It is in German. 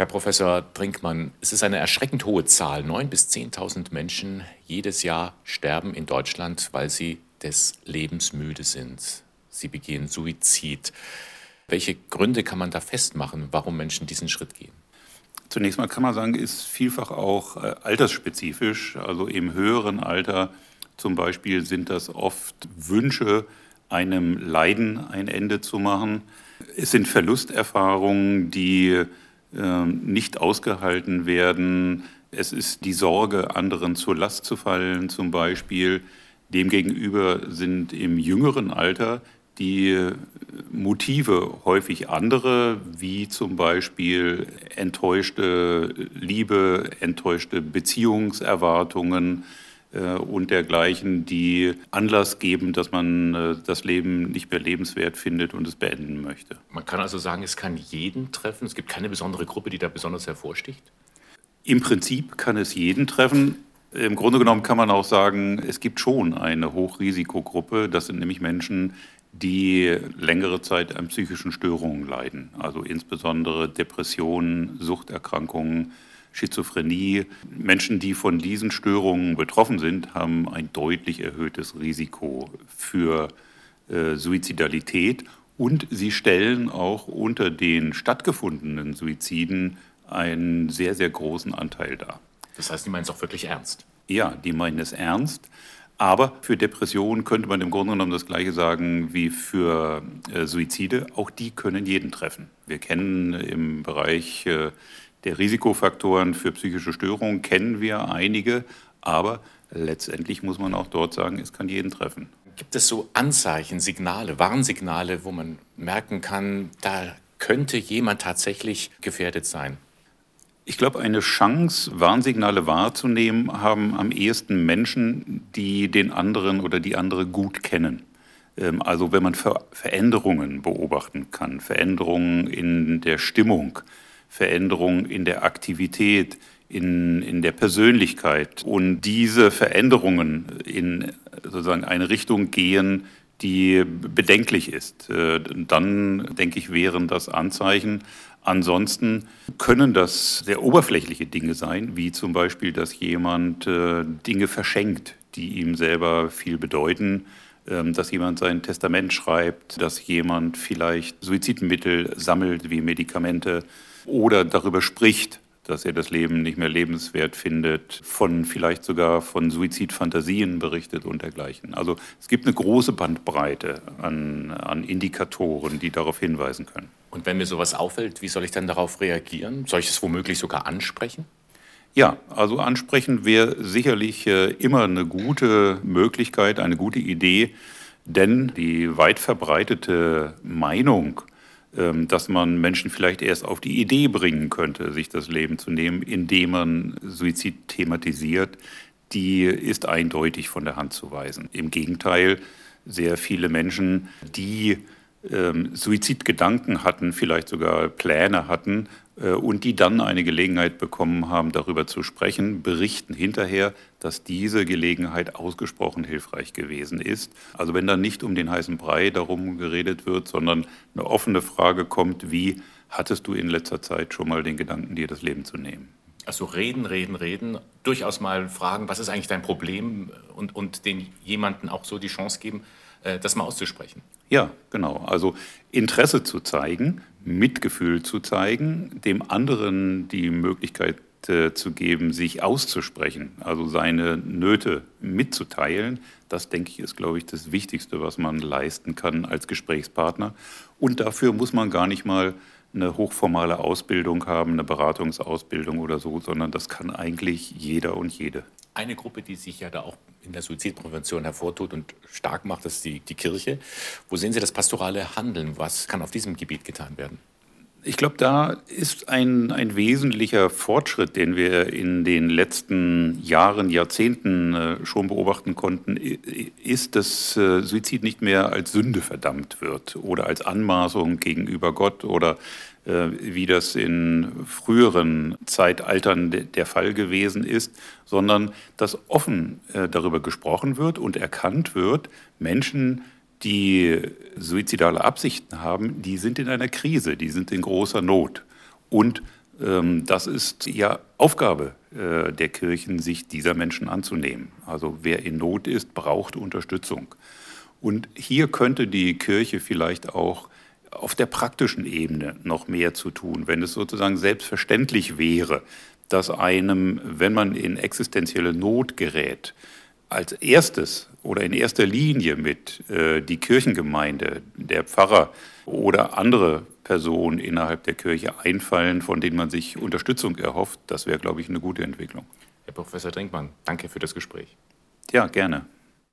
Herr Professor Brinkmann, es ist eine erschreckend hohe Zahl. 9.000 bis 10.000 Menschen jedes Jahr sterben in Deutschland, weil sie des Lebens müde sind. Sie begehen Suizid. Welche Gründe kann man da festmachen, warum Menschen diesen Schritt gehen? Zunächst mal kann man sagen, ist vielfach auch äh, altersspezifisch. Also im höheren Alter zum Beispiel sind das oft Wünsche, einem Leiden ein Ende zu machen. Es sind Verlusterfahrungen, die nicht ausgehalten werden. Es ist die Sorge, anderen zur Last zu fallen zum Beispiel. Demgegenüber sind im jüngeren Alter die Motive häufig andere, wie zum Beispiel enttäuschte Liebe, enttäuschte Beziehungserwartungen, und dergleichen, die Anlass geben, dass man äh, das Leben nicht mehr lebenswert findet und es beenden möchte. Man kann also sagen, es kann jeden treffen. Es gibt keine besondere Gruppe, die da besonders hervorsticht. Im Prinzip kann es jeden treffen. Im Grunde genommen kann man auch sagen, es gibt schon eine Hochrisikogruppe. Das sind nämlich Menschen, die längere Zeit an psychischen Störungen leiden, also insbesondere Depressionen, Suchterkrankungen, Schizophrenie. Menschen, die von diesen Störungen betroffen sind, haben ein deutlich erhöhtes Risiko für äh, Suizidalität und sie stellen auch unter den stattgefundenen Suiziden einen sehr, sehr großen Anteil dar. Das heißt, die meinen es auch wirklich ernst? Ja, die meinen es ernst. Aber für Depressionen könnte man im Grunde genommen das Gleiche sagen wie für äh, Suizide. Auch die können jeden treffen. Wir kennen im Bereich äh, der Risikofaktoren für psychische Störungen kennen wir einige, aber letztendlich muss man auch dort sagen, es kann jeden treffen. Gibt es so Anzeichen, Signale, Warnsignale, wo man merken kann, da könnte jemand tatsächlich gefährdet sein? Ich glaube, eine Chance, Warnsignale wahrzunehmen, haben am ehesten Menschen, die den anderen oder die andere gut kennen. Ähm, also wenn man Veränderungen beobachten kann, Veränderungen in der Stimmung, Veränderung in der Aktivität, in, in der Persönlichkeit. Und diese Veränderungen in sozusagen eine Richtung gehen, die bedenklich ist, äh, dann denke ich, wären das Anzeichen. Ansonsten können das sehr oberflächliche Dinge sein, wie zum Beispiel, dass jemand äh, Dinge verschenkt, die ihm selber viel bedeuten, dass jemand sein Testament schreibt, dass jemand vielleicht Suizidmittel sammelt wie Medikamente oder darüber spricht, dass er das Leben nicht mehr lebenswert findet, von vielleicht sogar von Suizidfantasien berichtet und dergleichen. Also es gibt eine große Bandbreite an, an Indikatoren, die darauf hinweisen können. Und wenn mir sowas auffällt, wie soll ich dann darauf reagieren? Soll ich es womöglich sogar ansprechen? Ja, also ansprechen wäre sicherlich äh, immer eine gute Möglichkeit, eine gute Idee, denn die weit verbreitete Meinung, ähm, dass man Menschen vielleicht erst auf die Idee bringen könnte, sich das Leben zu nehmen, indem man Suizid thematisiert, die ist eindeutig von der Hand zu weisen. Im Gegenteil, sehr viele Menschen, die ähm, Suizidgedanken hatten, vielleicht sogar Pläne hatten und die dann eine Gelegenheit bekommen haben, darüber zu sprechen, berichten hinterher, dass diese Gelegenheit ausgesprochen hilfreich gewesen ist. Also wenn dann nicht um den heißen Brei darum geredet wird, sondern eine offene Frage kommt, wie hattest du in letzter Zeit schon mal den Gedanken, dir das Leben zu nehmen? Also reden, reden, reden, durchaus mal fragen, was ist eigentlich dein Problem und, und den jemanden auch so die Chance geben, äh, das mal auszusprechen. Ja, genau. Also Interesse zu zeigen, Mitgefühl zu zeigen, dem anderen die Möglichkeit äh, zu geben, sich auszusprechen, also seine Nöte mitzuteilen, das denke ich ist, glaube ich, das Wichtigste, was man leisten kann als Gesprächspartner. Und dafür muss man gar nicht mal eine hochformale Ausbildung haben, eine Beratungsausbildung oder so, sondern das kann eigentlich jeder und jede. Eine Gruppe, die sich ja da auch in der Suizidprävention hervortut und stark macht, ist die, die Kirche. Wo sehen Sie das pastorale Handeln? Was kann auf diesem Gebiet getan werden? Ich glaube, da ist ein, ein wesentlicher Fortschritt, den wir in den letzten Jahren, Jahrzehnten äh, schon beobachten konnten, ist, dass äh, Suizid nicht mehr als Sünde verdammt wird oder als Anmaßung gegenüber Gott oder äh, wie das in früheren Zeitaltern de, der Fall gewesen ist, sondern dass offen darüber gesprochen wird und erkannt wird, Menschen, die suizidale Absichten haben, die sind in einer Krise, die sind in großer Not. Und ähm, das ist ja Aufgabe äh, der Kirchen, sich dieser Menschen anzunehmen. Also wer in Not ist, braucht Unterstützung. Und hier könnte die Kirche vielleicht auch auf der praktischen Ebene noch mehr zu tun, wenn es sozusagen selbstverständlich wäre, dass einem, wenn man in existenzielle Not gerät, als erstes oder in erster Linie mit äh, die Kirchengemeinde, der Pfarrer oder andere Personen innerhalb der Kirche einfallen, von denen man sich Unterstützung erhofft, das wäre, glaube ich, eine gute Entwicklung. Herr Professor Drinkmann, danke für das Gespräch. Ja, gerne.